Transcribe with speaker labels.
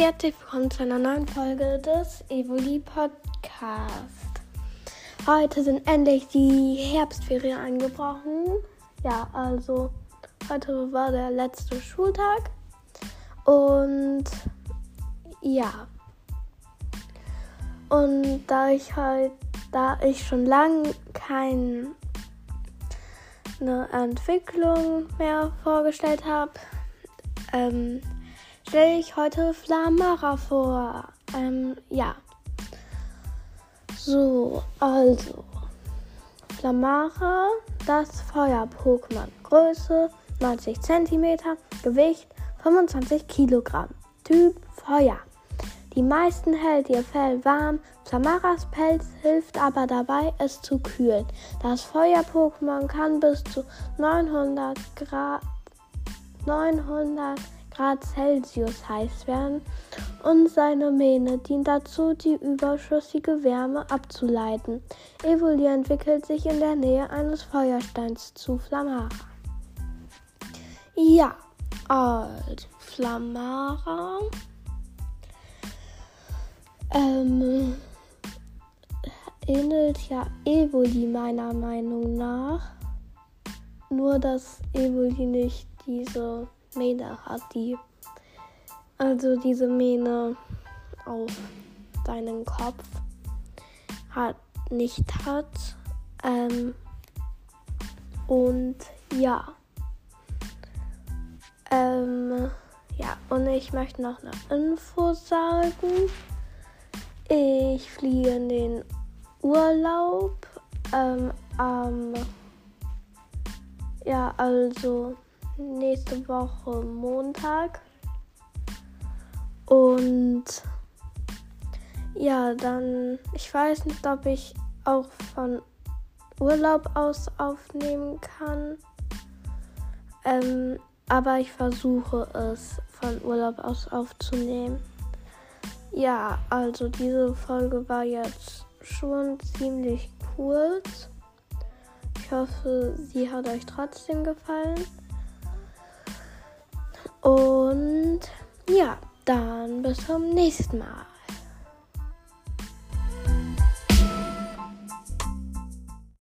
Speaker 1: herzlich willkommen zu einer neuen Folge des Evoli Podcast. Heute sind endlich die Herbstferien eingebrochen. Ja, also heute war der letzte Schultag und ja. Und da ich halt, da ich schon lange keine Entwicklung mehr vorgestellt habe, ähm, stelle ich heute Flamara vor. Ähm, ja. So, also. Flamara, das Feuer-Pokémon. Größe 90 cm, Gewicht 25 Kilogramm. Typ Feuer. Die meisten hält ihr Fell warm. Flamaras Pelz hilft aber dabei, es zu kühlen. Das Feuer-Pokémon kann bis zu 900 Grad 900 Grad Celsius heiß werden und seine Mähne dient dazu, die überschüssige Wärme abzuleiten. Evoli entwickelt sich in der Nähe eines Feuersteins zu Flamara. Ja, also Flamara ähm, ähnelt ja Evoli meiner Meinung nach. Nur dass Evoli nicht diese Mähne hat, die also diese Mähne auf deinen Kopf hat nicht hat. Ähm, und ja. Ähm, ja, und ich möchte noch eine Info sagen. Ich fliege in den Urlaub ähm, am, ja, also nächste Woche Montag. Und ja, dann, ich weiß nicht, ob ich auch von Urlaub aus aufnehmen kann. Ähm, aber ich versuche es von Urlaub aus aufzunehmen. Ja, also diese Folge war jetzt schon ziemlich kurz. Ich hoffe, sie hat euch trotzdem gefallen. Und ja, dann bis zum nächsten Mal.